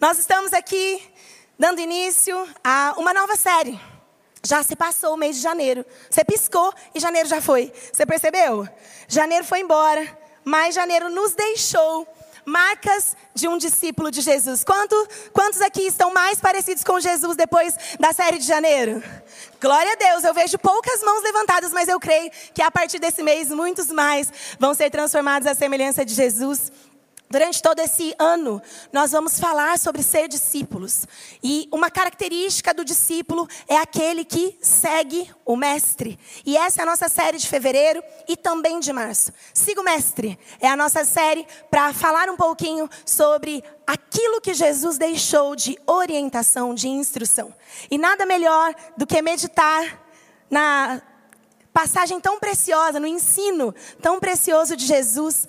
Nós estamos aqui dando início a uma nova série. Já se passou o mês de janeiro. Você piscou e janeiro já foi. Você percebeu? Janeiro foi embora, mas janeiro nos deixou marcas de um discípulo de Jesus. Quanto, quantos aqui estão mais parecidos com Jesus depois da série de janeiro? Glória a Deus, eu vejo poucas mãos levantadas, mas eu creio que a partir desse mês muitos mais vão ser transformados à semelhança de Jesus. Durante todo esse ano, nós vamos falar sobre ser discípulos. E uma característica do discípulo é aquele que segue o mestre. E essa é a nossa série de fevereiro e também de março. Siga o mestre. É a nossa série para falar um pouquinho sobre aquilo que Jesus deixou de orientação, de instrução. E nada melhor do que meditar na passagem tão preciosa, no ensino tão precioso de Jesus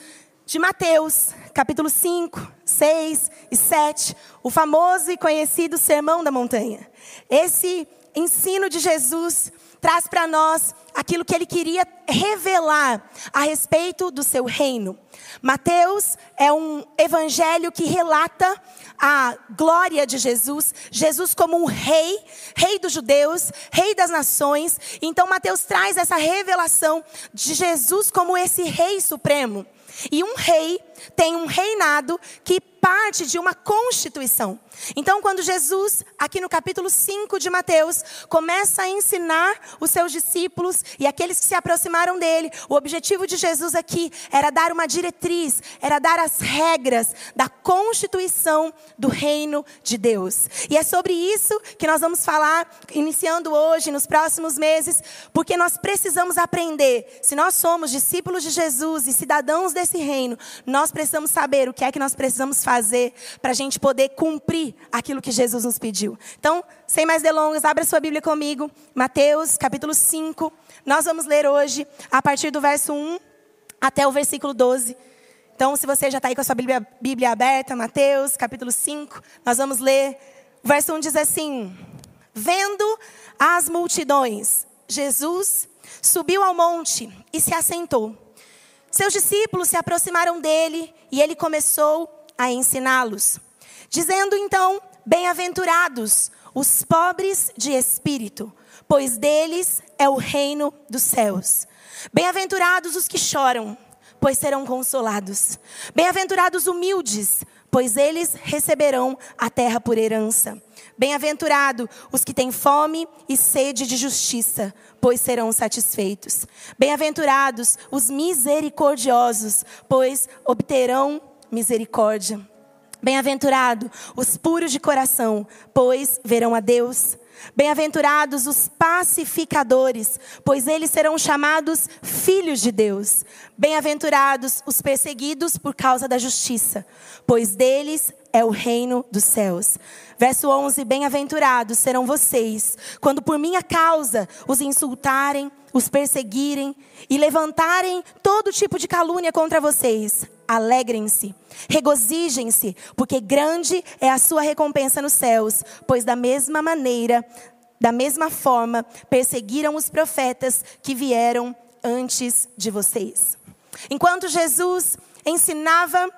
de Mateus, capítulo 5, 6 e 7, o famoso e conhecido Sermão da Montanha. Esse ensino de Jesus traz para nós aquilo que ele queria revelar a respeito do seu reino. Mateus é um evangelho que relata a glória de Jesus, Jesus como um rei, rei dos judeus, rei das nações. Então Mateus traz essa revelação de Jesus como esse rei supremo. E um rei tem um reinado que parte de uma constituição. Então, quando Jesus, aqui no capítulo 5 de Mateus, começa a ensinar os seus discípulos e aqueles que se aproximaram dele, o objetivo de Jesus aqui era dar uma diretriz, era dar as regras da constituição do reino de Deus. E é sobre isso que nós vamos falar, iniciando hoje, nos próximos meses, porque nós precisamos aprender. Se nós somos discípulos de Jesus e cidadãos desse reino, nós precisamos saber o que é que nós precisamos fazer para a gente poder cumprir aquilo que Jesus nos pediu. Então, sem mais delongas, abra sua Bíblia comigo, Mateus capítulo 5. Nós vamos ler hoje a partir do verso 1 até o versículo 12. Então, se você já está aí com a sua Bíblia, Bíblia aberta, Mateus capítulo 5, nós vamos ler. O verso 1 diz assim: Vendo as multidões, Jesus subiu ao monte e se assentou. Seus discípulos se aproximaram dele e ele começou a ensiná-los. Dizendo então: Bem-aventurados os pobres de espírito, pois deles é o reino dos céus. Bem-aventurados os que choram, pois serão consolados. Bem-aventurados humildes, pois eles receberão a terra por herança. Bem-aventurado os que têm fome e sede de justiça, pois serão satisfeitos. Bem-aventurados os misericordiosos, pois obterão misericórdia. Bem-aventurado os puros de coração, pois verão a Deus. Bem-aventurados os pacificadores, pois eles serão chamados filhos de Deus. Bem-aventurados os perseguidos por causa da justiça, pois deles é o reino dos céus. Verso 11: Bem-aventurados serão vocês, quando por minha causa os insultarem, os perseguirem e levantarem todo tipo de calúnia contra vocês alegrem-se, regozijem-se, porque grande é a sua recompensa nos céus, pois da mesma maneira, da mesma forma, perseguiram os profetas que vieram antes de vocês. Enquanto Jesus ensinava,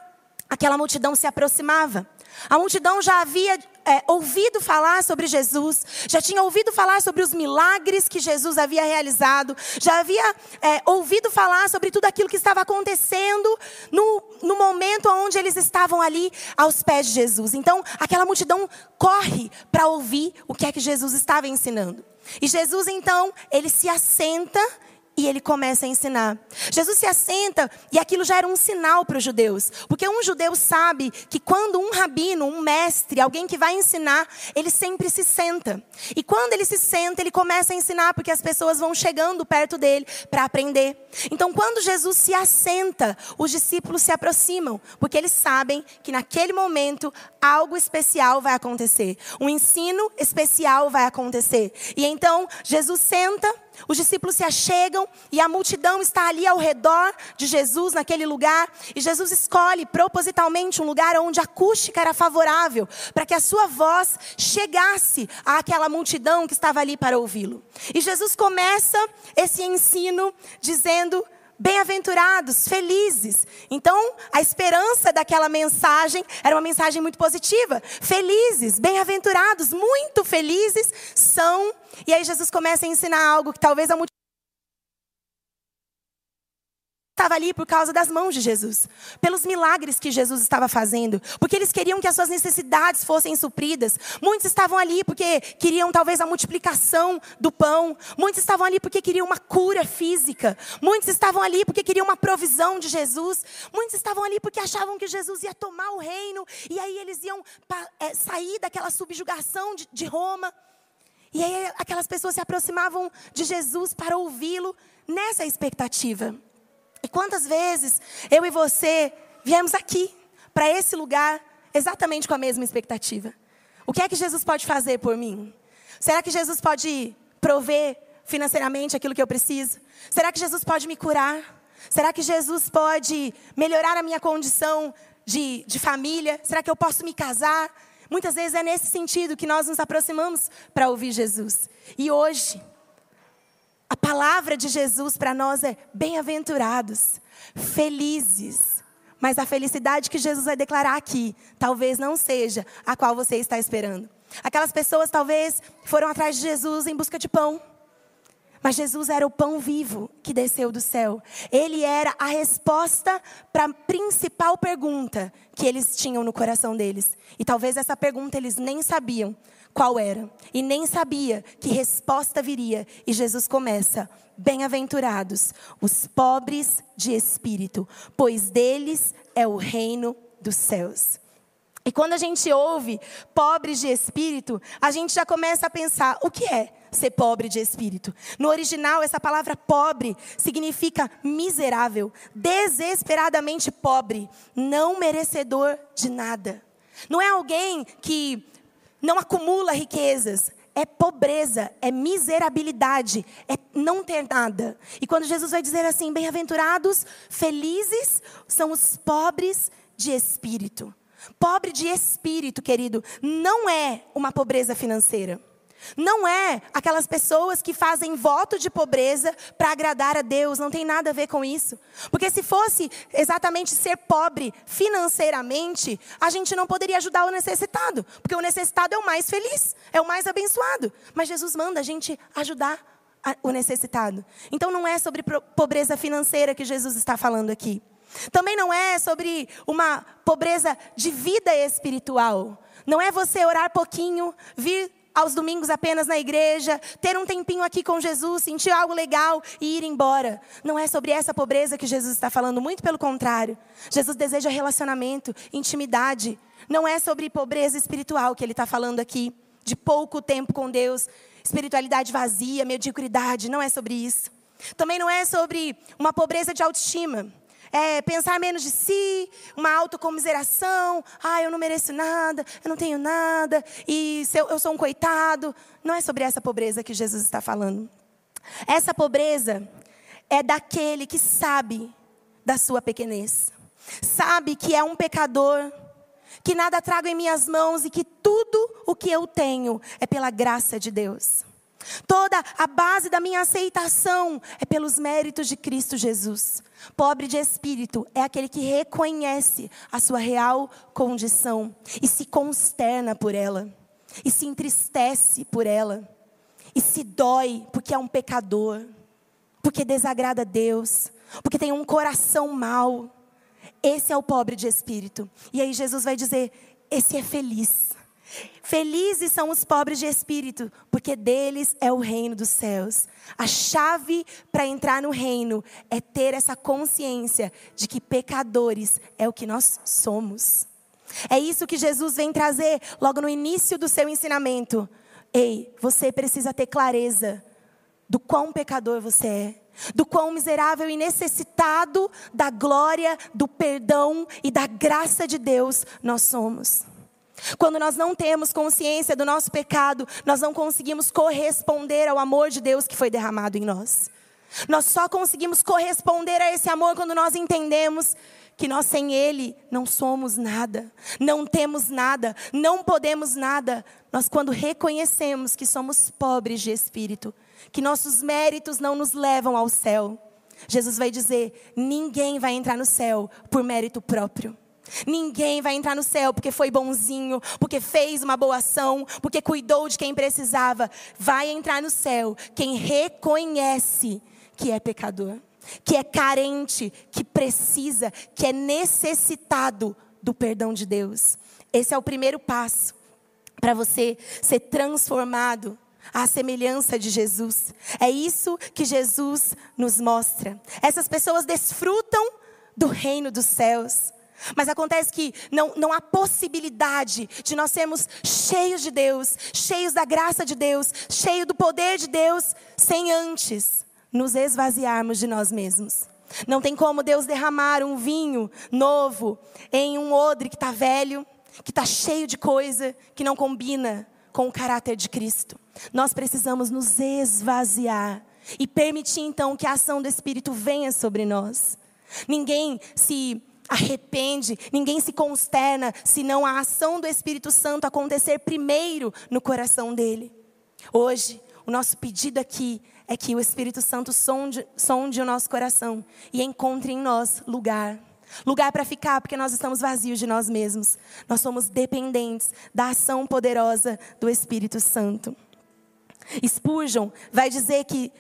aquela multidão se aproximava. A multidão já havia é, ouvido falar sobre Jesus, já tinha ouvido falar sobre os milagres que Jesus havia realizado, já havia é, ouvido falar sobre tudo aquilo que estava acontecendo no, no momento onde eles estavam ali aos pés de Jesus. Então, aquela multidão corre para ouvir o que é que Jesus estava ensinando. E Jesus, então, ele se assenta e ele começa a ensinar. Jesus se assenta e aquilo já era um sinal para os judeus. Porque um judeu sabe que quando um rabino, um mestre, alguém que vai ensinar, ele sempre se senta. E quando ele se senta, ele começa a ensinar porque as pessoas vão chegando perto dele para aprender. Então, quando Jesus se assenta, os discípulos se aproximam, porque eles sabem que naquele momento algo especial vai acontecer. Um ensino especial vai acontecer. E então, Jesus senta os discípulos se achegam e a multidão está ali ao redor de Jesus, naquele lugar. E Jesus escolhe propositalmente um lugar onde a acústica era favorável, para que a sua voz chegasse àquela multidão que estava ali para ouvi-lo. E Jesus começa esse ensino dizendo: bem-aventurados, felizes. Então, a esperança daquela mensagem era uma mensagem muito positiva. Felizes, bem-aventurados, muito felizes são. E aí Jesus começa a ensinar algo que talvez a multidão estava ali por causa das mãos de Jesus, pelos milagres que Jesus estava fazendo, porque eles queriam que as suas necessidades fossem supridas. Muitos estavam ali porque queriam talvez a multiplicação do pão, muitos estavam ali porque queriam uma cura física, muitos estavam ali porque queriam uma provisão de Jesus, muitos estavam ali porque achavam que Jesus ia tomar o reino e aí eles iam é, sair daquela subjugação de, de Roma. E aí aquelas pessoas se aproximavam de Jesus para ouvi-lo nessa expectativa. E quantas vezes eu e você viemos aqui, para esse lugar, exatamente com a mesma expectativa? O que é que Jesus pode fazer por mim? Será que Jesus pode prover financeiramente aquilo que eu preciso? Será que Jesus pode me curar? Será que Jesus pode melhorar a minha condição de, de família? Será que eu posso me casar? Muitas vezes é nesse sentido que nós nos aproximamos para ouvir Jesus. E hoje, a palavra de Jesus para nós é bem-aventurados, felizes. Mas a felicidade que Jesus vai declarar aqui, talvez não seja a qual você está esperando. Aquelas pessoas talvez foram atrás de Jesus em busca de pão. Mas Jesus era o pão vivo que desceu do céu. Ele era a resposta para a principal pergunta que eles tinham no coração deles. E talvez essa pergunta eles nem sabiam, qual era. E nem sabia que resposta viria. E Jesus começa: Bem-aventurados os pobres de espírito, pois deles é o reino dos céus. E quando a gente ouve pobres de espírito, a gente já começa a pensar: o que é ser pobre de espírito? No original, essa palavra pobre significa miserável, desesperadamente pobre, não merecedor de nada. Não é alguém que não acumula riquezas, é pobreza, é miserabilidade, é não ter nada. E quando Jesus vai dizer assim: bem-aventurados, felizes são os pobres de espírito. Pobre de espírito, querido, não é uma pobreza financeira. Não é aquelas pessoas que fazem voto de pobreza para agradar a Deus, não tem nada a ver com isso. Porque se fosse exatamente ser pobre financeiramente, a gente não poderia ajudar o necessitado, porque o necessitado é o mais feliz, é o mais abençoado. Mas Jesus manda a gente ajudar o necessitado. Então não é sobre pobreza financeira que Jesus está falando aqui. Também não é sobre uma pobreza de vida espiritual. Não é você orar pouquinho, vir aos domingos apenas na igreja, ter um tempinho aqui com Jesus, sentir algo legal e ir embora. Não é sobre essa pobreza que Jesus está falando, muito pelo contrário. Jesus deseja relacionamento, intimidade. Não é sobre pobreza espiritual que ele está falando aqui, de pouco tempo com Deus, espiritualidade vazia, mediocridade. Não é sobre isso. Também não é sobre uma pobreza de autoestima é, pensar menos de si, uma autocomiseração. Ah, eu não mereço nada, eu não tenho nada, e eu, eu sou um coitado. Não é sobre essa pobreza que Jesus está falando. Essa pobreza é daquele que sabe da sua pequenez, sabe que é um pecador, que nada trago em minhas mãos e que tudo o que eu tenho é pela graça de Deus. Toda a base da minha aceitação é pelos méritos de Cristo Jesus. Pobre de espírito é aquele que reconhece a sua real condição e se consterna por ela, e se entristece por ela, e se dói porque é um pecador, porque desagrada a Deus, porque tem um coração mau. Esse é o pobre de espírito. E aí Jesus vai dizer: esse é feliz. Felizes são os pobres de espírito, porque deles é o reino dos céus. A chave para entrar no reino é ter essa consciência de que pecadores é o que nós somos. É isso que Jesus vem trazer logo no início do seu ensinamento. Ei, você precisa ter clareza do quão pecador você é, do quão miserável e necessitado da glória, do perdão e da graça de Deus nós somos. Quando nós não temos consciência do nosso pecado, nós não conseguimos corresponder ao amor de Deus que foi derramado em nós. Nós só conseguimos corresponder a esse amor quando nós entendemos que nós sem Ele não somos nada, não temos nada, não podemos nada. Nós, quando reconhecemos que somos pobres de espírito, que nossos méritos não nos levam ao céu, Jesus vai dizer: ninguém vai entrar no céu por mérito próprio. Ninguém vai entrar no céu porque foi bonzinho, porque fez uma boa ação, porque cuidou de quem precisava. Vai entrar no céu quem reconhece que é pecador, que é carente, que precisa, que é necessitado do perdão de Deus. Esse é o primeiro passo para você ser transformado à semelhança de Jesus. É isso que Jesus nos mostra. Essas pessoas desfrutam do reino dos céus. Mas acontece que não, não há possibilidade de nós sermos cheios de Deus, cheios da graça de Deus, cheios do poder de Deus, sem antes nos esvaziarmos de nós mesmos. Não tem como Deus derramar um vinho novo em um odre que está velho, que está cheio de coisa que não combina com o caráter de Cristo. Nós precisamos nos esvaziar e permitir então que a ação do Espírito venha sobre nós. Ninguém se arrepende, ninguém se consterna, senão a ação do Espírito Santo acontecer primeiro no coração dele. Hoje, o nosso pedido aqui é que o Espírito Santo sonde, sonde o nosso coração e encontre em nós lugar. Lugar para ficar, porque nós estamos vazios de nós mesmos. Nós somos dependentes da ação poderosa do Espírito Santo. Spurgeon vai dizer que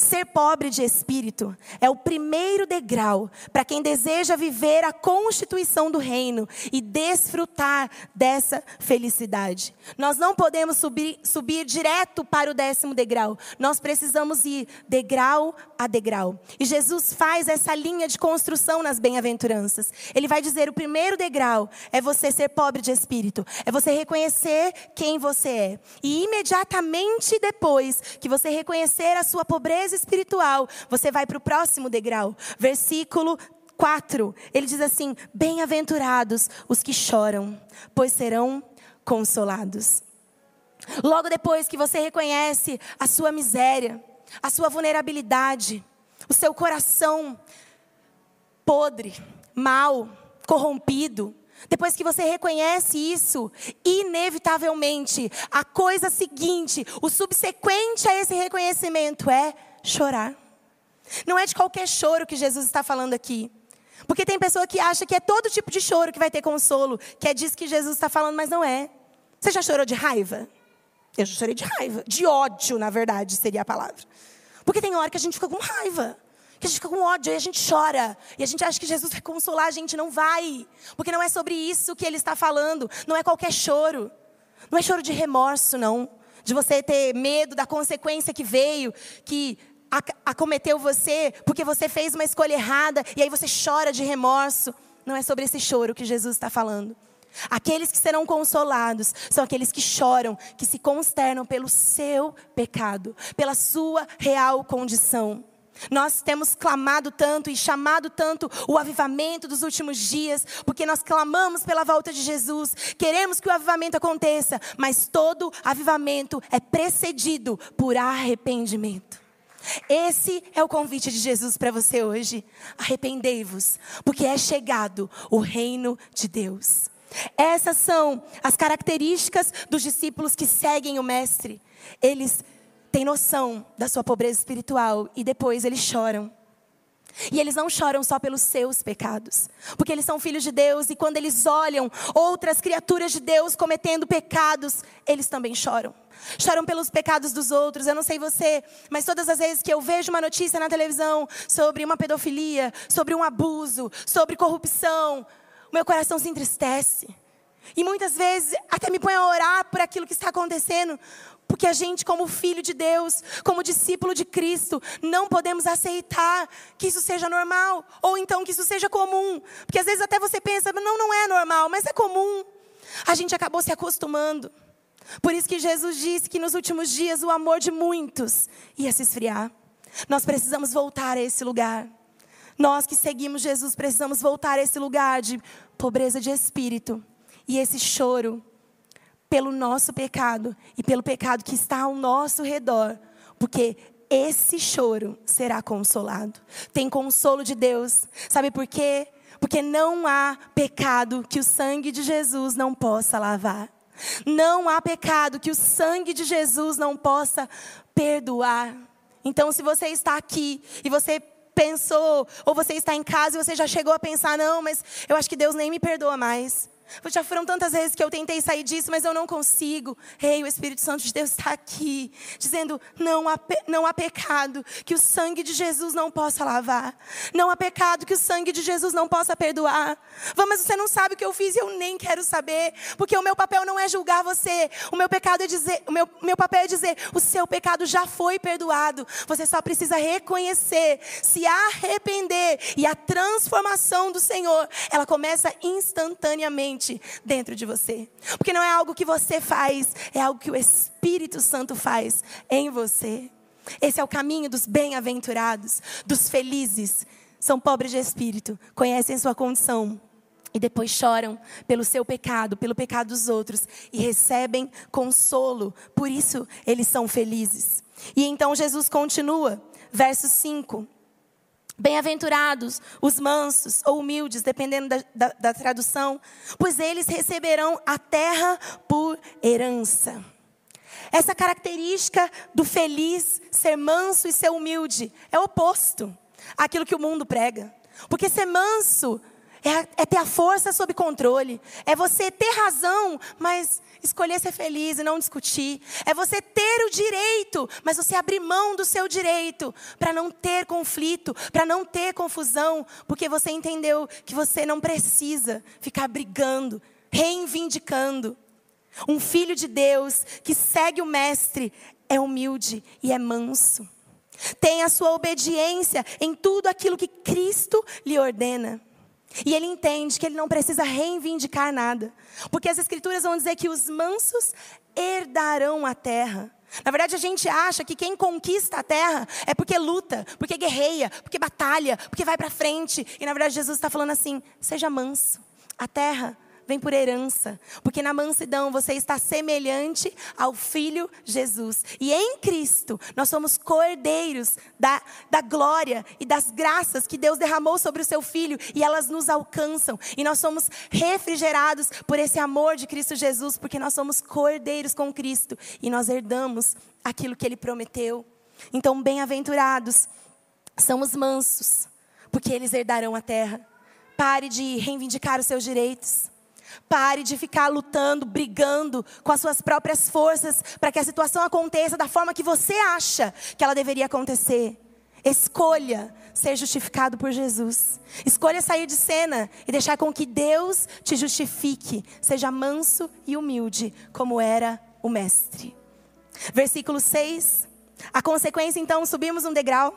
Ser pobre de espírito é o primeiro degrau para quem deseja viver a constituição do reino e desfrutar dessa felicidade. Nós não podemos subir, subir direto para o décimo degrau. Nós precisamos ir degrau a degrau. E Jesus faz essa linha de construção nas bem-aventuranças. Ele vai dizer: o primeiro degrau é você ser pobre de espírito, é você reconhecer quem você é. E imediatamente depois que você reconhecer a sua pobreza, espiritual, você vai para o próximo degrau. Versículo 4, ele diz assim: Bem-aventurados os que choram, pois serão consolados. Logo depois que você reconhece a sua miséria, a sua vulnerabilidade, o seu coração podre, mal, corrompido, depois que você reconhece isso, inevitavelmente, a coisa seguinte, o subsequente a esse reconhecimento é chorar. Não é de qualquer choro que Jesus está falando aqui. Porque tem pessoa que acha que é todo tipo de choro que vai ter consolo, que é disso que Jesus está falando, mas não é. Você já chorou de raiva? Eu já chorei de raiva. De ódio, na verdade, seria a palavra. Porque tem hora que a gente fica com raiva. Que a gente fica com ódio e a gente chora. E a gente acha que Jesus vai consolar a gente. Não vai. Porque não é sobre isso que ele está falando. Não é qualquer choro. Não é choro de remorso, não. De você ter medo da consequência que veio, que acometeu você porque você fez uma escolha errada e aí você chora de remorso. Não é sobre esse choro que Jesus está falando. Aqueles que serão consolados são aqueles que choram, que se consternam pelo seu pecado, pela sua real condição. Nós temos clamado tanto e chamado tanto o avivamento dos últimos dias, porque nós clamamos pela volta de Jesus, queremos que o avivamento aconteça, mas todo avivamento é precedido por arrependimento. Esse é o convite de Jesus para você hoje. Arrependei-vos, porque é chegado o reino de Deus. Essas são as características dos discípulos que seguem o Mestre. Eles têm noção da sua pobreza espiritual e depois eles choram. E eles não choram só pelos seus pecados, porque eles são filhos de Deus e quando eles olham outras criaturas de Deus cometendo pecados, eles também choram choram pelos pecados dos outros. Eu não sei você, mas todas as vezes que eu vejo uma notícia na televisão sobre uma pedofilia, sobre um abuso, sobre corrupção, meu coração se entristece. E muitas vezes até me põe a orar por aquilo que está acontecendo, porque a gente, como filho de Deus, como discípulo de Cristo, não podemos aceitar que isso seja normal, ou então que isso seja comum. Porque às vezes até você pensa, não, não é normal, mas é comum. A gente acabou se acostumando. Por isso que Jesus disse que nos últimos dias o amor de muitos ia se esfriar. Nós precisamos voltar a esse lugar. Nós que seguimos Jesus precisamos voltar a esse lugar de pobreza de espírito e esse choro pelo nosso pecado e pelo pecado que está ao nosso redor, porque esse choro será consolado. Tem consolo de Deus. Sabe por quê? Porque não há pecado que o sangue de Jesus não possa lavar. Não há pecado que o sangue de Jesus não possa perdoar. Então, se você está aqui e você pensou, ou você está em casa e você já chegou a pensar, não, mas eu acho que Deus nem me perdoa mais. Já foram tantas vezes que eu tentei sair disso, mas eu não consigo. Ei, o Espírito Santo de Deus está aqui, dizendo: não há, não há pecado que o sangue de Jesus não possa lavar. Não há pecado que o sangue de Jesus não possa perdoar. Mas você não sabe o que eu fiz e eu nem quero saber, porque o meu papel não é julgar você. O meu pecado é dizer, o meu, meu papel é dizer: o seu pecado já foi perdoado. Você só precisa reconhecer, se arrepender e a transformação do Senhor, ela começa instantaneamente dentro de você. Porque não é algo que você faz, é algo que o Espírito Santo faz em você. Esse é o caminho dos bem-aventurados, dos felizes. São pobres de espírito, conhecem sua condição e depois choram pelo seu pecado, pelo pecado dos outros e recebem consolo. Por isso eles são felizes. E então Jesus continua, verso 5. Bem-aventurados os mansos ou humildes, dependendo da, da, da, tradução, pois eles receberão a terra por herança. Essa característica do feliz, ser manso e ser humilde, é oposto àquilo que o mundo prega. Porque ser manso é, é ter a força sob controle, é você ter razão, mas escolher ser feliz e não discutir. É você ter o direito, mas você abrir mão do seu direito para não ter conflito, para não ter confusão, porque você entendeu que você não precisa ficar brigando, reivindicando. Um filho de Deus que segue o mestre é humilde e é manso. Tem a sua obediência em tudo aquilo que Cristo lhe ordena. E ele entende que ele não precisa reivindicar nada. Porque as escrituras vão dizer que os mansos herdarão a terra. Na verdade, a gente acha que quem conquista a terra é porque luta, porque guerreia, porque batalha, porque vai para frente. E na verdade, Jesus está falando assim: seja manso. A terra vem por herança, porque na mansidão você está semelhante ao Filho Jesus. E em Cristo nós somos cordeiros da, da glória e das graças que Deus derramou sobre o seu Filho e elas nos alcançam. E nós somos refrigerados por esse amor de Cristo Jesus, porque nós somos cordeiros com Cristo e nós herdamos aquilo que Ele prometeu. Então, bem-aventurados são os mansos, porque eles herdarão a terra. Pare de reivindicar os seus direitos. Pare de ficar lutando, brigando com as suas próprias forças para que a situação aconteça da forma que você acha que ela deveria acontecer. Escolha ser justificado por Jesus. Escolha sair de cena e deixar com que Deus te justifique. Seja manso e humilde, como era o Mestre. Versículo 6. A consequência, então, subimos um degrau.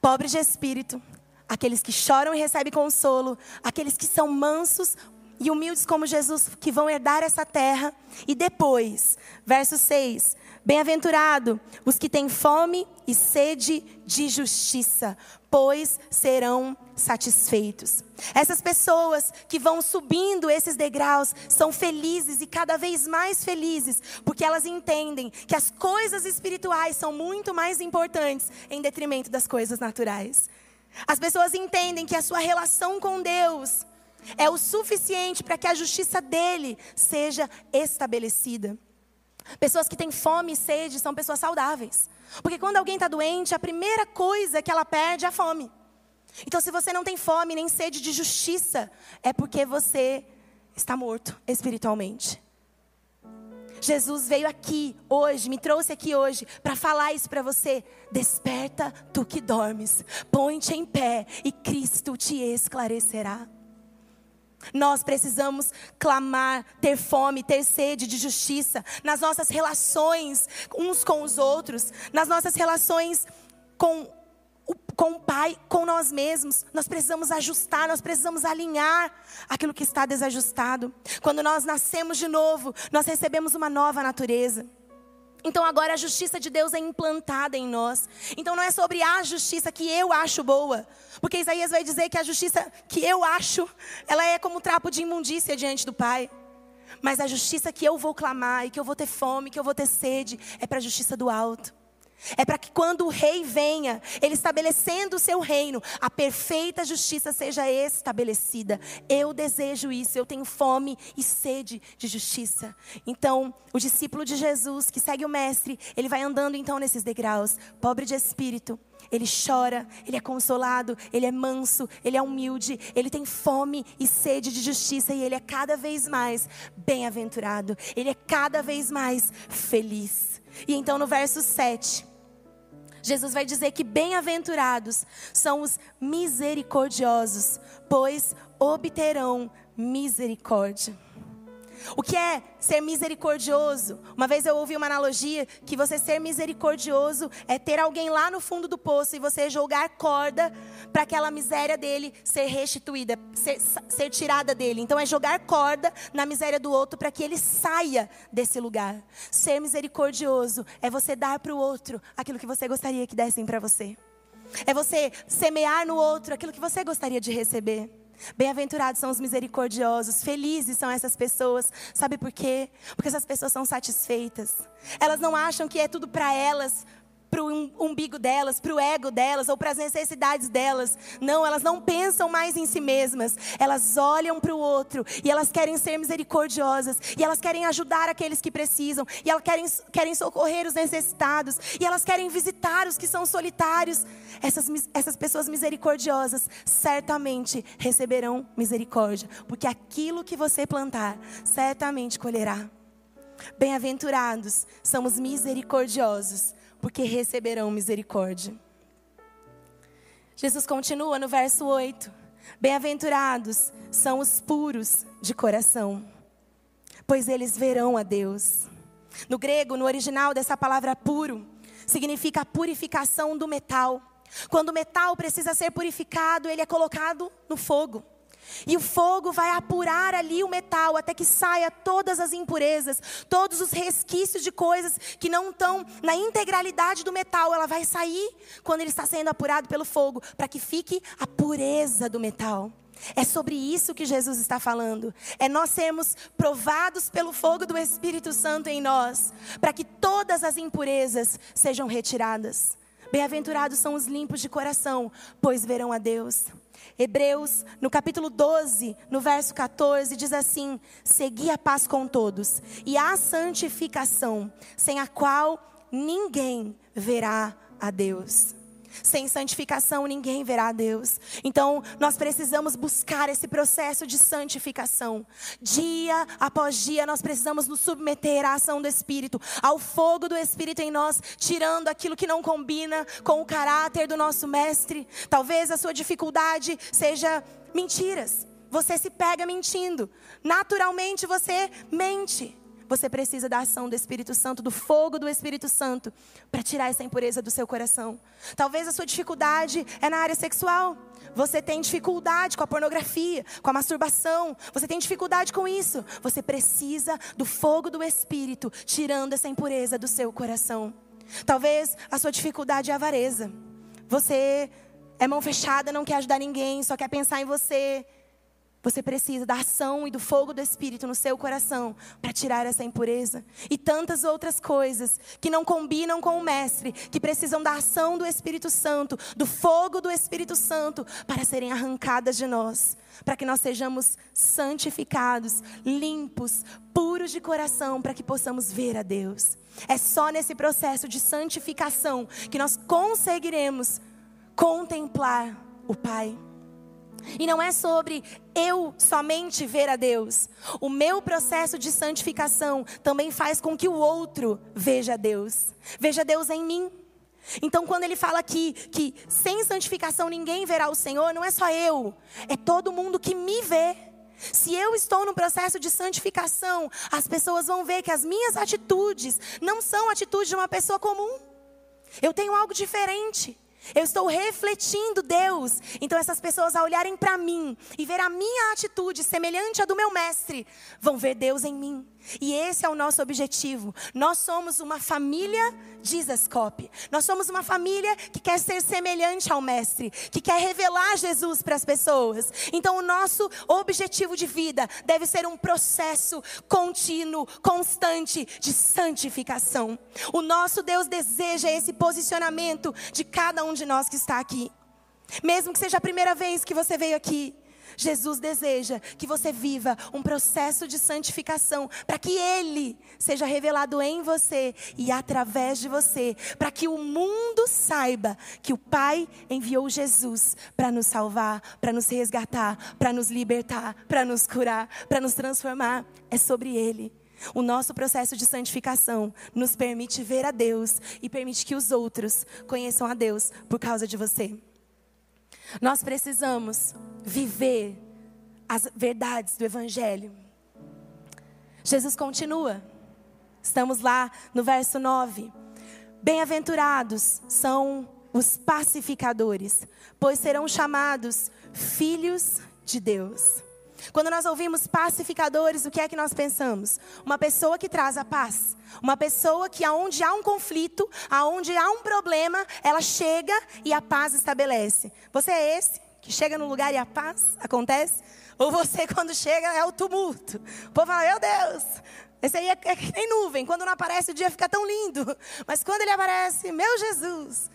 Pobres de espírito, aqueles que choram e recebem consolo, aqueles que são mansos, e humildes como Jesus que vão herdar essa terra. E depois, verso 6: Bem-aventurado os que têm fome e sede de justiça, pois serão satisfeitos. Essas pessoas que vão subindo esses degraus são felizes e cada vez mais felizes, porque elas entendem que as coisas espirituais são muito mais importantes em detrimento das coisas naturais. As pessoas entendem que a sua relação com Deus é o suficiente para que a justiça dele seja estabelecida. Pessoas que têm fome e sede são pessoas saudáveis. Porque quando alguém está doente, a primeira coisa que ela perde é a fome. Então, se você não tem fome nem sede de justiça, é porque você está morto espiritualmente. Jesus veio aqui hoje, me trouxe aqui hoje para falar isso para você. Desperta tu que dormes, põe-te em pé e Cristo te esclarecerá. Nós precisamos clamar, ter fome, ter sede de justiça nas nossas relações uns com os outros, nas nossas relações com o, com o Pai, com nós mesmos. Nós precisamos ajustar, nós precisamos alinhar aquilo que está desajustado. Quando nós nascemos de novo, nós recebemos uma nova natureza. Então agora a justiça de Deus é implantada em nós. Então não é sobre a justiça que eu acho boa. Porque Isaías vai dizer que a justiça que eu acho, ela é como um trapo de imundícia diante do Pai. Mas a justiça que eu vou clamar e que eu vou ter fome, que eu vou ter sede, é para a justiça do alto. É para que quando o rei venha, ele estabelecendo o seu reino, a perfeita justiça seja estabelecida. Eu desejo isso, eu tenho fome e sede de justiça. Então, o discípulo de Jesus que segue o mestre, ele vai andando então nesses degraus, pobre de espírito. Ele chora, ele é consolado, ele é manso, ele é humilde, ele tem fome e sede de justiça e ele é cada vez mais bem-aventurado, ele é cada vez mais feliz. E então no verso 7, Jesus vai dizer que bem-aventurados são os misericordiosos, pois obterão misericórdia. O que é ser misericordioso? Uma vez eu ouvi uma analogia que você ser misericordioso é ter alguém lá no fundo do poço e você jogar corda para aquela miséria dele ser restituída, ser, ser tirada dele. Então é jogar corda na miséria do outro para que ele saia desse lugar. Ser misericordioso é você dar para o outro aquilo que você gostaria que dessem para você. É você semear no outro aquilo que você gostaria de receber. Bem-aventurados são os misericordiosos, felizes são essas pessoas. Sabe por quê? Porque essas pessoas são satisfeitas. Elas não acham que é tudo para elas, para o umbigo delas, para o ego delas ou para as necessidades delas. Não, elas não pensam mais em si mesmas. Elas olham para o outro e elas querem ser misericordiosas e elas querem ajudar aqueles que precisam e elas querem, querem socorrer os necessitados e elas querem visitar os que são solitários. Essas, essas pessoas misericordiosas certamente receberão misericórdia, porque aquilo que você plantar certamente colherá. Bem-aventurados são os misericordiosos, porque receberão misericórdia. Jesus continua no verso 8: Bem-aventurados são os puros de coração, pois eles verão a Deus. No grego, no original dessa palavra puro, significa a purificação do metal. Quando o metal precisa ser purificado, ele é colocado no fogo. E o fogo vai apurar ali o metal até que saia todas as impurezas, todos os resquícios de coisas que não estão na integralidade do metal. Ela vai sair quando ele está sendo apurado pelo fogo, para que fique a pureza do metal. É sobre isso que Jesus está falando. É nós sermos provados pelo fogo do Espírito Santo em nós, para que todas as impurezas sejam retiradas. Bem-aventurados são os limpos de coração, pois verão a Deus. Hebreus, no capítulo 12, no verso 14, diz assim: Segui a paz com todos e a santificação, sem a qual ninguém verá a Deus. Sem santificação ninguém verá a Deus. Então, nós precisamos buscar esse processo de santificação. Dia após dia, nós precisamos nos submeter à ação do Espírito, ao fogo do Espírito em nós, tirando aquilo que não combina com o caráter do nosso Mestre. Talvez a sua dificuldade seja mentiras. Você se pega mentindo. Naturalmente você mente. Você precisa da ação do Espírito Santo, do fogo do Espírito Santo, para tirar essa impureza do seu coração. Talvez a sua dificuldade é na área sexual. Você tem dificuldade com a pornografia, com a masturbação. Você tem dificuldade com isso. Você precisa do fogo do Espírito, tirando essa impureza do seu coração. Talvez a sua dificuldade é a avareza. Você é mão fechada, não quer ajudar ninguém, só quer pensar em você. Você precisa da ação e do fogo do Espírito no seu coração para tirar essa impureza. E tantas outras coisas que não combinam com o Mestre, que precisam da ação do Espírito Santo, do fogo do Espírito Santo, para serem arrancadas de nós. Para que nós sejamos santificados, limpos, puros de coração, para que possamos ver a Deus. É só nesse processo de santificação que nós conseguiremos contemplar o Pai. E não é sobre eu somente ver a Deus. O meu processo de santificação também faz com que o outro veja Deus. Veja Deus em mim. Então, quando ele fala aqui que sem santificação ninguém verá o Senhor, não é só eu, é todo mundo que me vê. Se eu estou no processo de santificação, as pessoas vão ver que as minhas atitudes não são atitudes de uma pessoa comum. Eu tenho algo diferente. Eu estou refletindo Deus. Então essas pessoas ao olharem para mim e ver a minha atitude semelhante à do meu mestre, vão ver Deus em mim. E esse é o nosso objetivo. Nós somos uma família Dizascope. Nós somos uma família que quer ser semelhante ao mestre, que quer revelar Jesus para as pessoas. Então o nosso objetivo de vida deve ser um processo contínuo, constante de santificação. O nosso Deus deseja esse posicionamento de cada um de nós que está aqui. Mesmo que seja a primeira vez que você veio aqui, Jesus deseja que você viva um processo de santificação, para que Ele seja revelado em você e através de você, para que o mundo saiba que o Pai enviou Jesus para nos salvar, para nos resgatar, para nos libertar, para nos curar, para nos transformar. É sobre Ele. O nosso processo de santificação nos permite ver a Deus e permite que os outros conheçam a Deus por causa de você. Nós precisamos viver as verdades do Evangelho. Jesus continua. Estamos lá no verso 9. Bem-aventurados são os pacificadores, pois serão chamados filhos de Deus. Quando nós ouvimos pacificadores, o que é que nós pensamos? Uma pessoa que traz a paz. Uma pessoa que aonde há um conflito, aonde há um problema, ela chega e a paz estabelece. Você é esse que chega no lugar e a paz acontece? Ou você quando chega é o tumulto? O povo fala, meu Deus, esse aí é, é que nem nuvem. Quando não aparece, o dia fica tão lindo. Mas quando ele aparece, meu Jesus.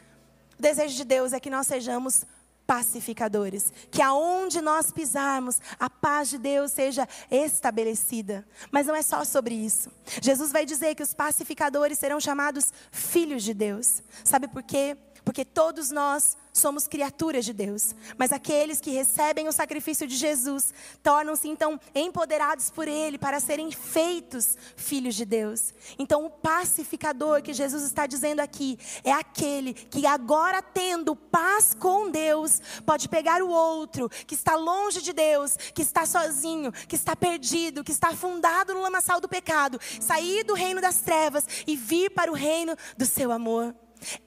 O desejo de Deus é que nós sejamos pacificadores, que aonde nós pisarmos, a paz de Deus seja estabelecida. Mas não é só sobre isso. Jesus vai dizer que os pacificadores serão chamados filhos de Deus. Sabe por quê? Porque todos nós somos criaturas de Deus, mas aqueles que recebem o sacrifício de Jesus tornam-se então empoderados por Ele para serem feitos filhos de Deus. Então, o pacificador que Jesus está dizendo aqui é aquele que, agora tendo paz com Deus, pode pegar o outro que está longe de Deus, que está sozinho, que está perdido, que está afundado no lamaçal do pecado, sair do reino das trevas e vir para o reino do seu amor.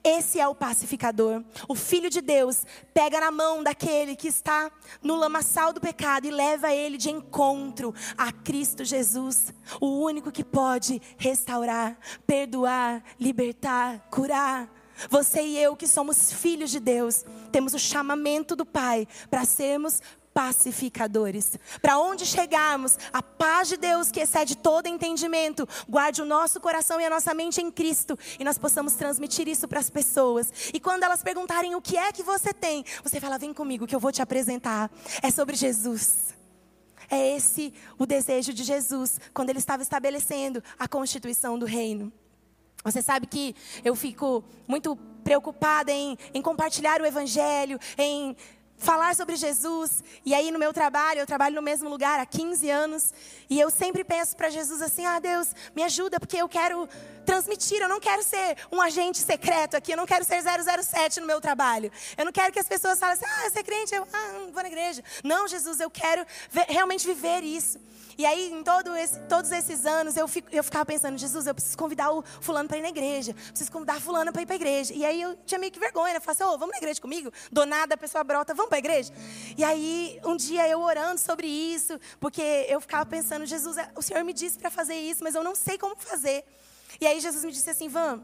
Esse é o pacificador. O Filho de Deus pega na mão daquele que está no lamaçal do pecado e leva ele de encontro a Cristo Jesus, o único que pode restaurar, perdoar, libertar, curar. Você e eu, que somos filhos de Deus, temos o chamamento do Pai para sermos pacificadores. Para onde chegarmos, a paz de Deus que excede todo entendimento, guarde o nosso coração e a nossa mente em Cristo e nós possamos transmitir isso para as pessoas. E quando elas perguntarem o que é que você tem, você fala: "Vem comigo que eu vou te apresentar". É sobre Jesus. É esse o desejo de Jesus quando ele estava estabelecendo a constituição do reino. Você sabe que eu fico muito preocupada em, em compartilhar o evangelho, em falar sobre Jesus. E aí no meu trabalho, eu trabalho no mesmo lugar há 15 anos, e eu sempre peço para Jesus assim: "Ah, Deus, me ajuda porque eu quero transmitir, eu não quero ser um agente secreto aqui, eu não quero ser 007 no meu trabalho. Eu não quero que as pessoas falem assim: "Ah, você é crente, eu ah, não vou na igreja". Não, Jesus, eu quero ver, realmente viver isso. E aí, em todo esse, todos esses anos, eu, fico, eu ficava pensando, Jesus, eu preciso convidar o fulano para ir na igreja. Preciso convidar a fulana para ir para a igreja. E aí eu tinha meio que vergonha, né? Eu falei assim, oh, vamos na igreja comigo? Do nada a pessoa brota, vamos para a igreja? E aí, um dia eu orando sobre isso, porque eu ficava pensando, Jesus, o Senhor me disse para fazer isso, mas eu não sei como fazer. E aí Jesus me disse assim, Van,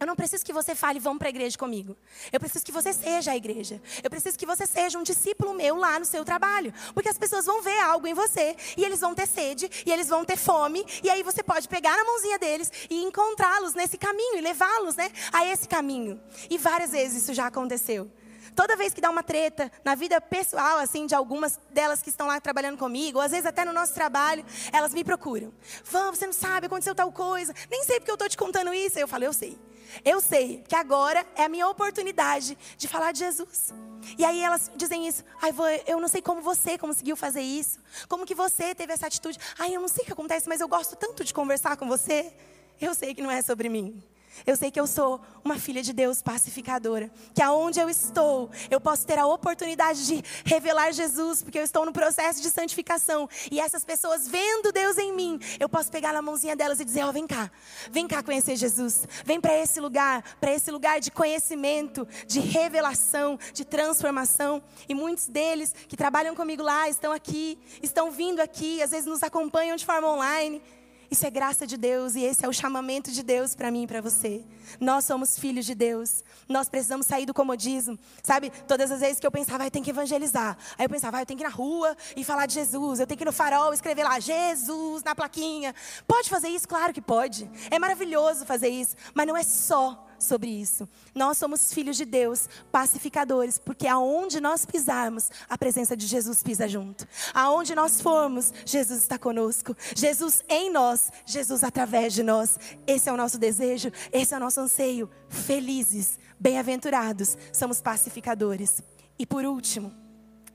eu não preciso que você fale, vamos para a igreja comigo. Eu preciso que você seja a igreja. Eu preciso que você seja um discípulo meu lá no seu trabalho. Porque as pessoas vão ver algo em você. E eles vão ter sede. E eles vão ter fome. E aí você pode pegar na mãozinha deles e encontrá-los nesse caminho. E levá-los né, a esse caminho. E várias vezes isso já aconteceu. Toda vez que dá uma treta na vida pessoal, assim, de algumas delas que estão lá trabalhando comigo, ou às vezes até no nosso trabalho, elas me procuram. Vamos, você não sabe, aconteceu tal coisa. Nem sei porque eu estou te contando isso. Eu falo, eu sei. Eu sei que agora é a minha oportunidade de falar de Jesus. E aí elas dizem isso. Ai, eu não sei como você conseguiu fazer isso. Como que você teve essa atitude. Ai, eu não sei o que acontece, mas eu gosto tanto de conversar com você. Eu sei que não é sobre mim. Eu sei que eu sou uma filha de Deus pacificadora. Que aonde eu estou, eu posso ter a oportunidade de revelar Jesus, porque eu estou no processo de santificação. E essas pessoas vendo Deus em mim, eu posso pegar na mãozinha delas e dizer: Ó, oh, vem cá, vem cá conhecer Jesus. Vem para esse lugar, para esse lugar de conhecimento, de revelação, de transformação. E muitos deles que trabalham comigo lá estão aqui, estão vindo aqui, às vezes nos acompanham de forma online. Isso é graça de Deus e esse é o chamamento de Deus para mim e para você. Nós somos filhos de Deus. Nós precisamos sair do comodismo. Sabe, todas as vezes que eu pensava, ah, eu tenho que evangelizar. Aí eu pensava, ah, eu tenho que ir na rua e falar de Jesus. Eu tenho que ir no farol escrever lá, Jesus, na plaquinha. Pode fazer isso? Claro que pode. É maravilhoso fazer isso. Mas não é só sobre isso. Nós somos filhos de Deus, pacificadores, porque aonde nós pisarmos, a presença de Jesus pisa junto. Aonde nós formos, Jesus está conosco. Jesus em nós, Jesus através de nós. Esse é o nosso desejo, esse é o nosso anseio. Felizes, bem-aventurados, somos pacificadores. E por último,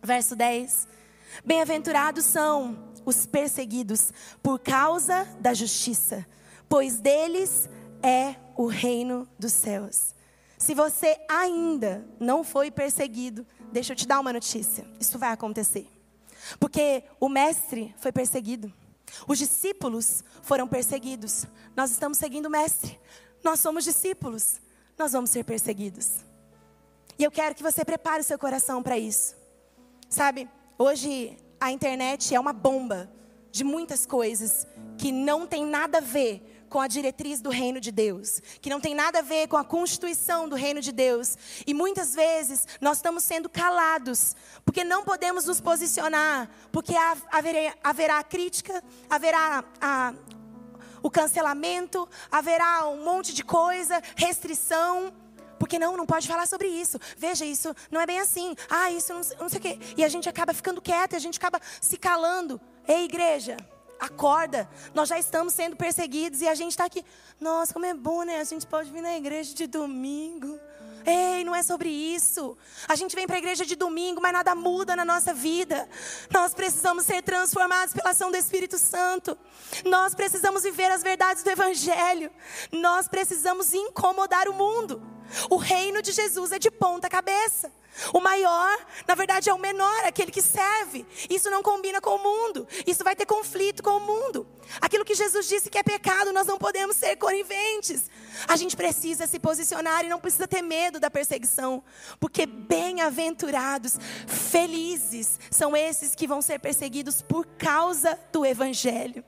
verso 10. Bem-aventurados são os perseguidos por causa da justiça, pois deles é o reino dos céus. Se você ainda não foi perseguido, deixa eu te dar uma notícia: isso vai acontecer. Porque o mestre foi perseguido, os discípulos foram perseguidos. Nós estamos seguindo o mestre, nós somos discípulos, nós vamos ser perseguidos. E eu quero que você prepare o seu coração para isso. Sabe, hoje a internet é uma bomba de muitas coisas que não tem nada a ver com a diretriz do reino de Deus, que não tem nada a ver com a constituição do reino de Deus. E muitas vezes nós estamos sendo calados, porque não podemos nos posicionar, porque haverá, haverá crítica, haverá a, o cancelamento, haverá um monte de coisa, restrição. Porque não, não pode falar sobre isso. Veja, isso não é bem assim. Ah, isso não, não sei o quê. E a gente acaba ficando quieto, a gente acaba se calando. Ei, igreja, acorda. Nós já estamos sendo perseguidos e a gente está aqui. Nossa, como é bom, né? A gente pode vir na igreja de domingo. Ei, não é sobre isso. A gente vem para a igreja de domingo, mas nada muda na nossa vida. Nós precisamos ser transformados pela ação do Espírito Santo. Nós precisamos viver as verdades do Evangelho. Nós precisamos incomodar o mundo. O reino de Jesus é de ponta cabeça. O maior, na verdade, é o menor, aquele que serve. Isso não combina com o mundo. Isso vai ter conflito com o mundo. Aquilo que Jesus disse que é pecado, nós não podemos ser coniventes. A gente precisa se posicionar e não precisa ter medo da perseguição, porque bem-aventurados, felizes são esses que vão ser perseguidos por causa do evangelho.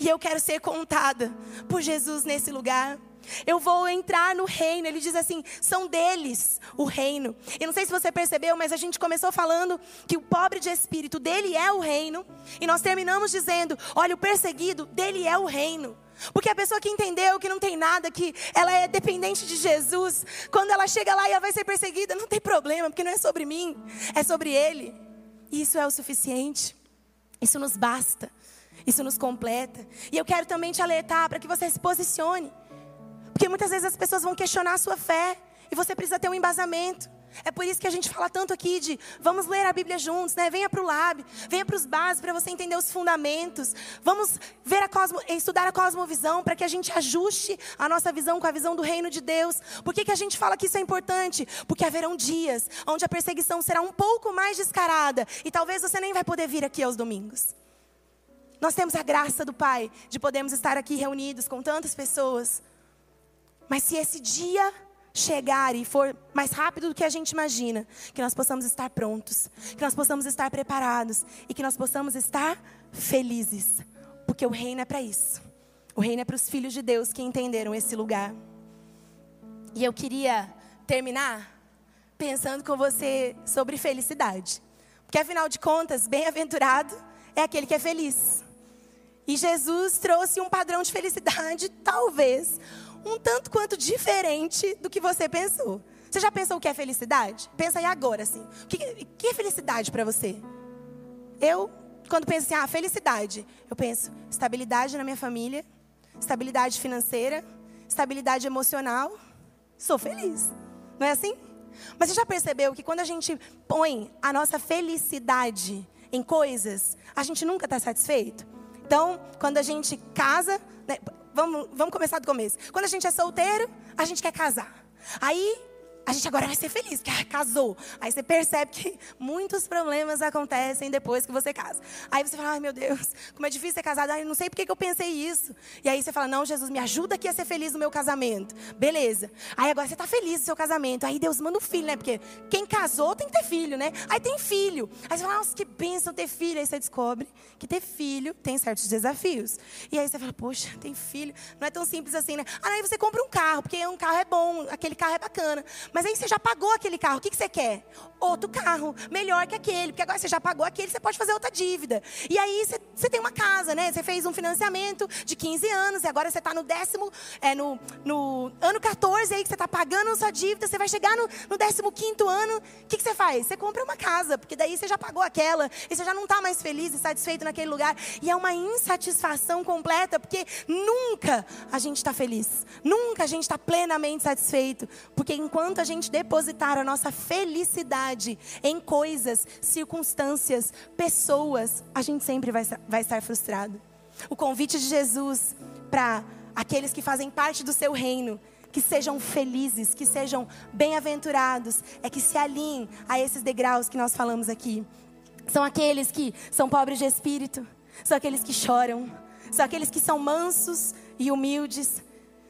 E eu quero ser contada por Jesus nesse lugar. Eu vou entrar no reino. Ele diz assim: são deles o reino. E não sei se você percebeu, mas a gente começou falando que o pobre de espírito dele é o reino. E nós terminamos dizendo: olha, o perseguido dele é o reino. Porque a pessoa que entendeu que não tem nada, que ela é dependente de Jesus, quando ela chega lá e ela vai ser perseguida, não tem problema, porque não é sobre mim, é sobre Ele. Isso é o suficiente. Isso nos basta. Isso nos completa. E eu quero também te alertar para que você se posicione. Porque muitas vezes as pessoas vão questionar a sua fé e você precisa ter um embasamento. É por isso que a gente fala tanto aqui de vamos ler a Bíblia juntos, né? Venha para o lab, venha para os bases para você entender os fundamentos. Vamos ver a cosmo, estudar a cosmovisão para que a gente ajuste a nossa visão com a visão do reino de Deus. Por que, que a gente fala que isso é importante? Porque haverão dias onde a perseguição será um pouco mais descarada e talvez você nem vai poder vir aqui aos domingos. Nós temos a graça do Pai de podermos estar aqui reunidos com tantas pessoas mas se esse dia chegar e for mais rápido do que a gente imagina, que nós possamos estar prontos, que nós possamos estar preparados e que nós possamos estar felizes, porque o reino é para isso. O reino é para os filhos de Deus que entenderam esse lugar. E eu queria terminar pensando com você sobre felicidade. Porque afinal de contas, bem-aventurado é aquele que é feliz. E Jesus trouxe um padrão de felicidade, talvez, um tanto quanto diferente do que você pensou. Você já pensou o que é felicidade? Pensa aí agora, assim. O que, que é felicidade para você? Eu, quando penso assim, ah, felicidade, eu penso estabilidade na minha família, estabilidade financeira, estabilidade emocional. Sou feliz. Não é assim? Mas você já percebeu que quando a gente põe a nossa felicidade em coisas, a gente nunca está satisfeito? Então, quando a gente casa, né, vamos, vamos começar do começo. Quando a gente é solteiro, a gente quer casar. Aí a gente agora vai ser feliz, que casou. Aí você percebe que muitos problemas acontecem depois que você casa. Aí você fala, ai meu Deus, como é difícil ser casado. Ai, não sei por que eu pensei isso. E aí você fala, não, Jesus, me ajuda aqui a ser feliz no meu casamento. Beleza. Aí agora você está feliz no seu casamento. Aí Deus manda um filho, né? Porque quem casou tem que ter filho, né? Aí tem filho. Aí você fala, nossa, que bênção ter filho. Aí você descobre que ter filho tem certos desafios. E aí você fala, poxa, tem filho. Não é tão simples assim, né? Aí você compra um carro, porque um carro é bom, aquele carro é bacana. Mas aí você já pagou aquele carro, o que, que você quer? Outro carro, melhor que aquele, porque agora você já pagou aquele, você pode fazer outra dívida. E aí você, você tem uma casa, né? Você fez um financiamento de 15 anos e agora você está no décimo, é, no, no ano 14 aí que você está pagando a sua dívida, você vai chegar no, no 15 ano, o que, que você faz? Você compra uma casa, porque daí você já pagou aquela e você já não está mais feliz e satisfeito naquele lugar. E é uma insatisfação completa, porque nunca a gente está feliz, nunca a gente está plenamente satisfeito, porque enquanto a gente depositar a nossa felicidade em coisas, circunstâncias, pessoas, a gente sempre vai, vai estar frustrado. O convite de Jesus para aqueles que fazem parte do seu reino, que sejam felizes, que sejam bem-aventurados, é que se alinhem a esses degraus que nós falamos aqui. São aqueles que são pobres de espírito, são aqueles que choram, são aqueles que são mansos e humildes,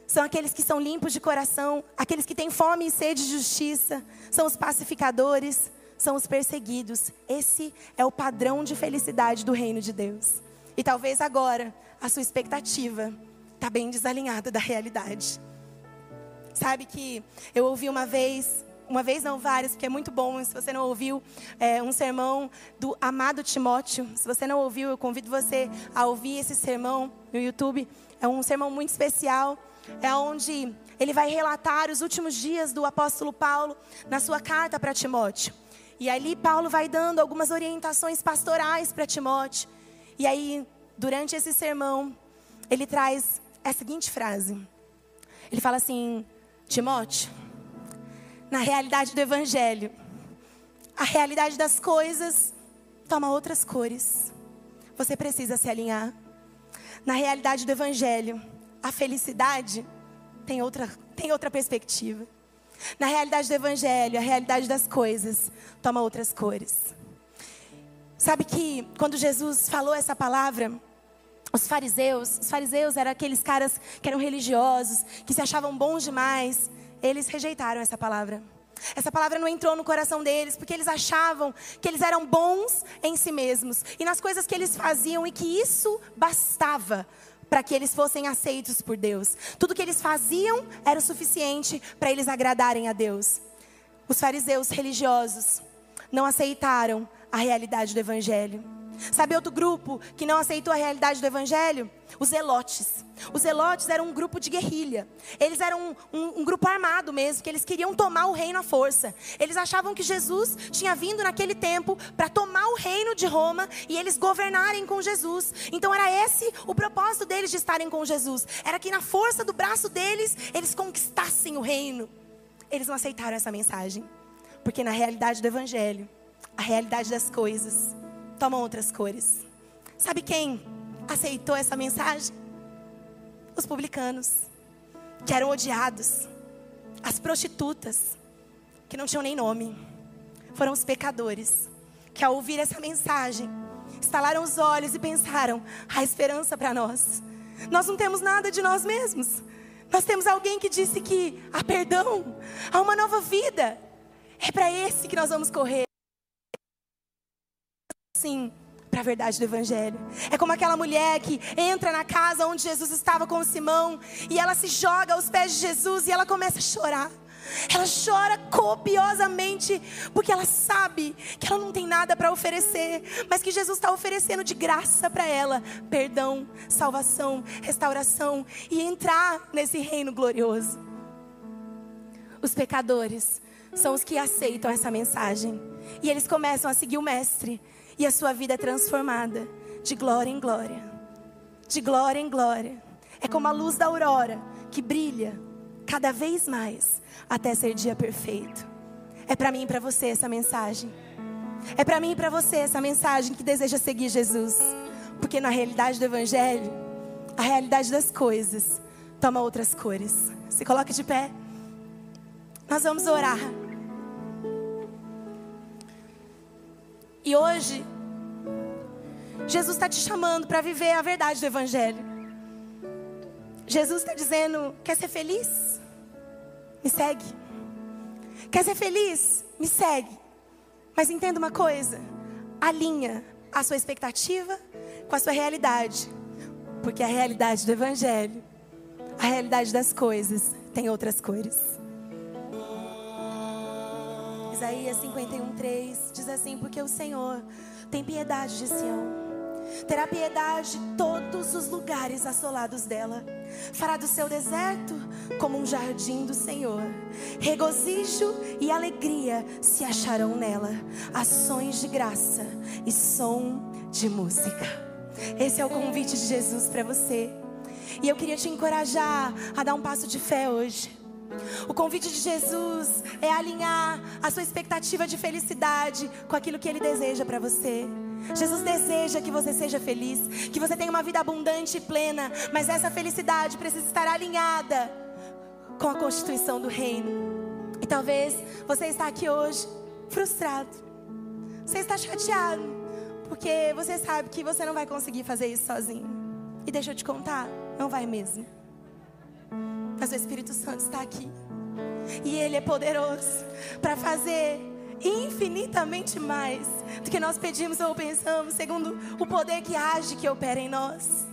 são aqueles que são limpos de coração, aqueles que têm fome e sede de justiça, são os pacificadores, são os perseguidos. Esse é o padrão de felicidade do reino de Deus. E talvez agora a sua expectativa está bem desalinhada da realidade. Sabe que eu ouvi uma vez, uma vez não várias, porque é muito bom, se você não ouviu, é, um sermão do amado Timóteo. Se você não ouviu, eu convido você a ouvir esse sermão no YouTube. É um sermão muito especial, é onde ele vai relatar os últimos dias do apóstolo Paulo na sua carta para Timóteo. E ali Paulo vai dando algumas orientações pastorais para Timóteo. E aí, durante esse sermão, ele traz a seguinte frase. Ele fala assim: Timóteo, na realidade do evangelho, a realidade das coisas toma outras cores. Você precisa se alinhar. Na realidade do evangelho, a felicidade tem outra, tem outra perspectiva. Na realidade do evangelho, a realidade das coisas toma outras cores. Sabe que quando Jesus falou essa palavra, os fariseus, os fariseus eram aqueles caras que eram religiosos, que se achavam bons demais, eles rejeitaram essa palavra. Essa palavra não entrou no coração deles, porque eles achavam que eles eram bons em si mesmos e nas coisas que eles faziam e que isso bastava para que eles fossem aceitos por Deus. Tudo que eles faziam era o suficiente para eles agradarem a Deus. Os fariseus religiosos não aceitaram a realidade do Evangelho. Sabe outro grupo que não aceitou a realidade do Evangelho? Os Zelotes. Os Zelotes eram um grupo de guerrilha. Eles eram um, um, um, grupo armado mesmo, que eles queriam tomar o reino à força. Eles achavam que Jesus tinha vindo naquele tempo para tomar o reino de Roma e eles governarem com Jesus. Então era esse o propósito deles de estarem com Jesus. Era que na força do braço deles, eles conquistassem o reino. Eles não aceitaram essa mensagem. Porque na realidade do Evangelho, a realidade das coisas tomam outras cores. Sabe quem aceitou essa mensagem? Os publicanos, que eram odiados. As prostitutas, que não tinham nem nome. Foram os pecadores, que ao ouvir essa mensagem, estalaram os olhos e pensaram: há esperança para nós. Nós não temos nada de nós mesmos. Nós temos alguém que disse que há perdão, há uma nova vida. É para esse que nós vamos correr. Sim, para a verdade do Evangelho. É como aquela mulher que entra na casa onde Jesus estava com Simão e ela se joga aos pés de Jesus e ela começa a chorar. Ela chora copiosamente porque ela sabe que ela não tem nada para oferecer, mas que Jesus está oferecendo de graça para ela perdão, salvação, restauração e entrar nesse reino glorioso. Os pecadores são os que aceitam essa mensagem e eles começam a seguir o Mestre e a sua vida é transformada de glória em glória, de glória em glória. É como a luz da aurora que brilha cada vez mais até ser dia perfeito. É para mim e para você essa mensagem. É para mim e para você essa mensagem que deseja seguir Jesus. Porque na realidade do Evangelho, a realidade das coisas toma outras cores. Se coloque de pé. Nós vamos orar. E hoje, Jesus está te chamando para viver a verdade do Evangelho. Jesus está dizendo: quer ser feliz? Me segue. Quer ser feliz? Me segue. Mas entenda uma coisa: alinha a sua expectativa com a sua realidade. Porque a realidade do Evangelho, a realidade das coisas, tem outras cores. Isaías 51:3 diz assim: Porque o Senhor tem piedade de Sião terá piedade de todos os lugares assolados dela. Fará do seu deserto como um jardim do Senhor. Regozijo e alegria se acharão nela, ações de graça e som de música. Esse é o convite de Jesus para você. E eu queria te encorajar a dar um passo de fé hoje. O convite de Jesus é alinhar a sua expectativa de felicidade com aquilo que ele deseja para você. Jesus deseja que você seja feliz, que você tenha uma vida abundante e plena, mas essa felicidade precisa estar alinhada com a constituição do reino. E talvez você está aqui hoje frustrado. Você está chateado, porque você sabe que você não vai conseguir fazer isso sozinho. E deixa eu te contar, não vai mesmo. Mas o Espírito Santo está aqui. E ele é poderoso para fazer infinitamente mais do que nós pedimos ou pensamos, segundo o poder que age, que opera em nós.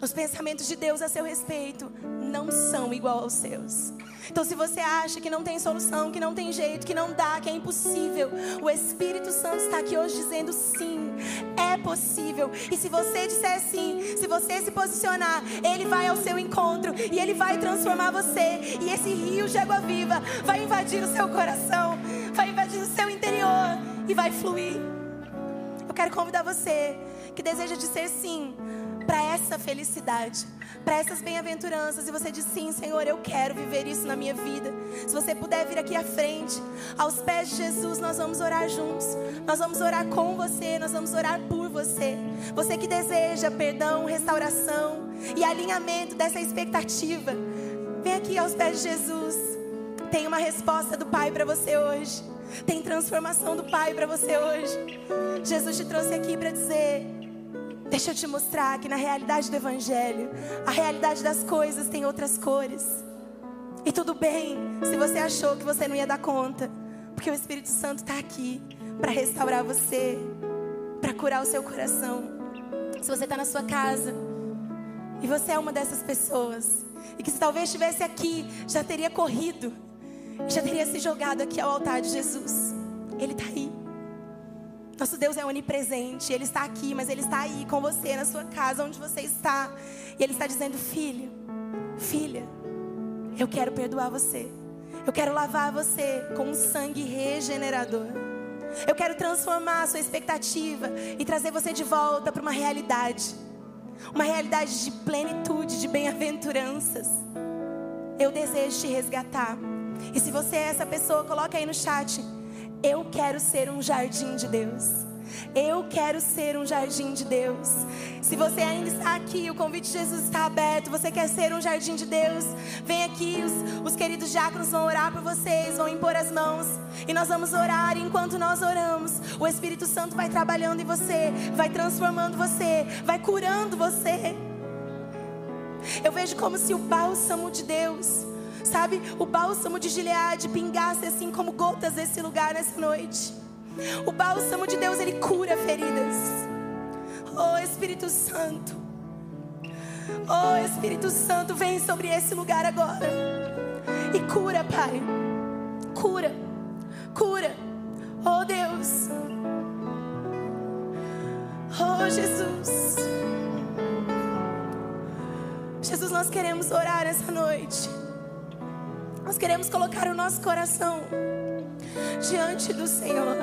Os pensamentos de Deus a seu respeito não são igual aos seus. Então, se você acha que não tem solução, que não tem jeito, que não dá, que é impossível, o Espírito Santo está aqui hoje dizendo sim, é possível. E se você disser sim, se você se posicionar, Ele vai ao seu encontro e Ele vai transformar você. E esse rio de água viva vai invadir o seu coração, vai invadir o seu interior e vai fluir. Eu quero convidar você que deseja dizer sim para essa felicidade, para essas bem-aventuranças. E você diz: Sim, Senhor, eu quero viver isso na minha vida. Se você puder vir aqui à frente, aos pés de Jesus, nós vamos orar juntos. Nós vamos orar com você, nós vamos orar por você. Você que deseja perdão, restauração e alinhamento dessa expectativa, vem aqui aos pés de Jesus. Tem uma resposta do Pai para você hoje. Tem transformação do Pai para você hoje. Jesus te trouxe aqui para dizer: Deixa eu te mostrar que na realidade do Evangelho, a realidade das coisas tem outras cores. E tudo bem se você achou que você não ia dar conta, porque o Espírito Santo está aqui para restaurar você, para curar o seu coração. Se você está na sua casa e você é uma dessas pessoas, e que se talvez estivesse aqui, já teria corrido, já teria se jogado aqui ao altar de Jesus, Ele está aí. Nosso Deus é onipresente, Ele está aqui, mas Ele está aí com você, na sua casa, onde você está. E Ele está dizendo: Filho, filha, eu quero perdoar você. Eu quero lavar você com um sangue regenerador. Eu quero transformar a sua expectativa e trazer você de volta para uma realidade. Uma realidade de plenitude, de bem-aventuranças. Eu desejo te resgatar. E se você é essa pessoa, coloca aí no chat. Eu quero ser um jardim de Deus. Eu quero ser um jardim de Deus. Se você ainda está aqui, o convite de Jesus está aberto. Você quer ser um jardim de Deus? Vem aqui, os, os queridos diáconos vão orar por vocês, vão impor as mãos. E nós vamos orar. E enquanto nós oramos, o Espírito Santo vai trabalhando em você, vai transformando você, vai curando você. Eu vejo como se o bálsamo de Deus sabe, o bálsamo de Gileade pingasse assim como gotas nesse lugar nessa noite. O bálsamo de Deus, ele cura feridas. Oh Espírito Santo. Oh Espírito Santo, vem sobre esse lugar agora. E cura, Pai. Cura. Cura. Oh Deus. Oh Jesus. Jesus, nós queremos orar essa noite. Nós queremos colocar o nosso coração diante do Senhor.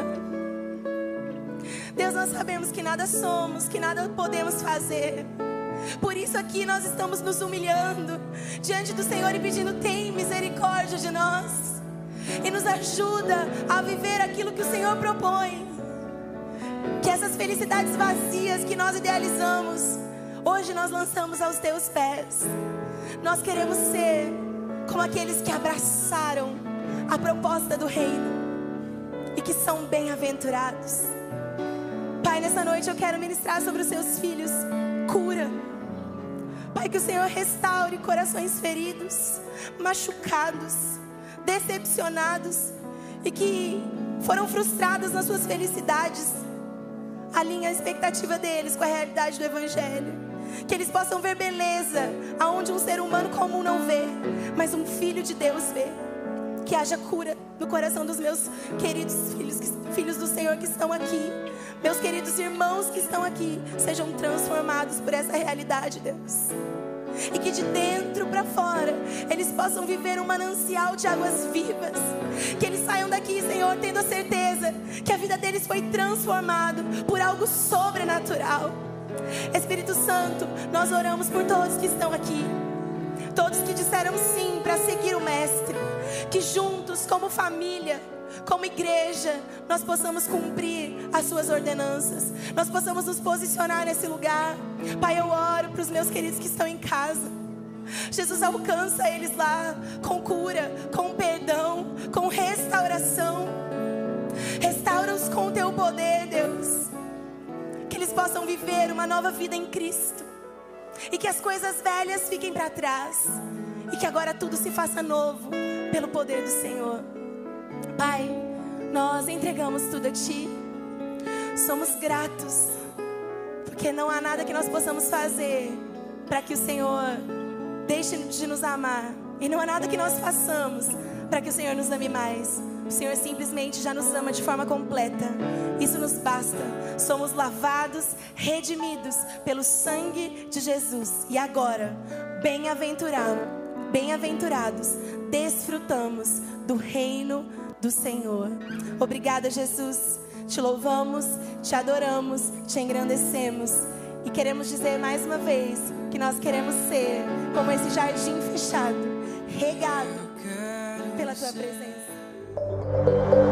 Deus, nós sabemos que nada somos, que nada podemos fazer. Por isso aqui nós estamos nos humilhando diante do Senhor e pedindo: tem misericórdia de nós e nos ajuda a viver aquilo que o Senhor propõe. Que essas felicidades vazias que nós idealizamos, hoje nós lançamos aos teus pés. Nós queremos ser como aqueles que abraçaram a proposta do reino e que são bem-aventurados. Pai, nessa noite eu quero ministrar sobre os seus filhos cura. Pai, que o Senhor restaure corações feridos, machucados, decepcionados e que foram frustrados nas suas felicidades. Alinhe a expectativa deles com a realidade do Evangelho que eles possam ver beleza aonde um ser humano comum não vê, mas um filho de Deus vê. Que haja cura no coração dos meus queridos filhos, filhos do Senhor que estão aqui. Meus queridos irmãos que estão aqui sejam transformados por essa realidade, Deus. E que de dentro para fora eles possam viver um manancial de águas vivas. Que eles saiam daqui, Senhor, tendo a certeza que a vida deles foi transformada por algo sobrenatural. Espírito Santo, nós oramos por todos que estão aqui. Todos que disseram sim para seguir o Mestre. Que juntos, como família, como igreja, nós possamos cumprir as suas ordenanças, nós possamos nos posicionar nesse lugar. Pai, eu oro para os meus queridos que estão em casa. Jesus alcança eles lá com cura, com perdão, com restauração. Restaura-os com teu poder, Deus. Possam viver uma nova vida em Cristo. E que as coisas velhas fiquem para trás. E que agora tudo se faça novo pelo poder do Senhor. Pai, nós entregamos tudo a Ti. Somos gratos, porque não há nada que nós possamos fazer para que o Senhor deixe de nos amar. E não há nada que nós façamos para que o Senhor nos ame mais. O Senhor simplesmente já nos ama de forma completa. Isso nos basta. Somos lavados, redimidos pelo sangue de Jesus. E agora, bem-aventurados, bem-aventurados, desfrutamos do reino do Senhor. Obrigada, Jesus. Te louvamos, te adoramos, te engrandecemos. E queremos dizer mais uma vez que nós queremos ser como esse jardim fechado, regado pela tua presença. Thank you.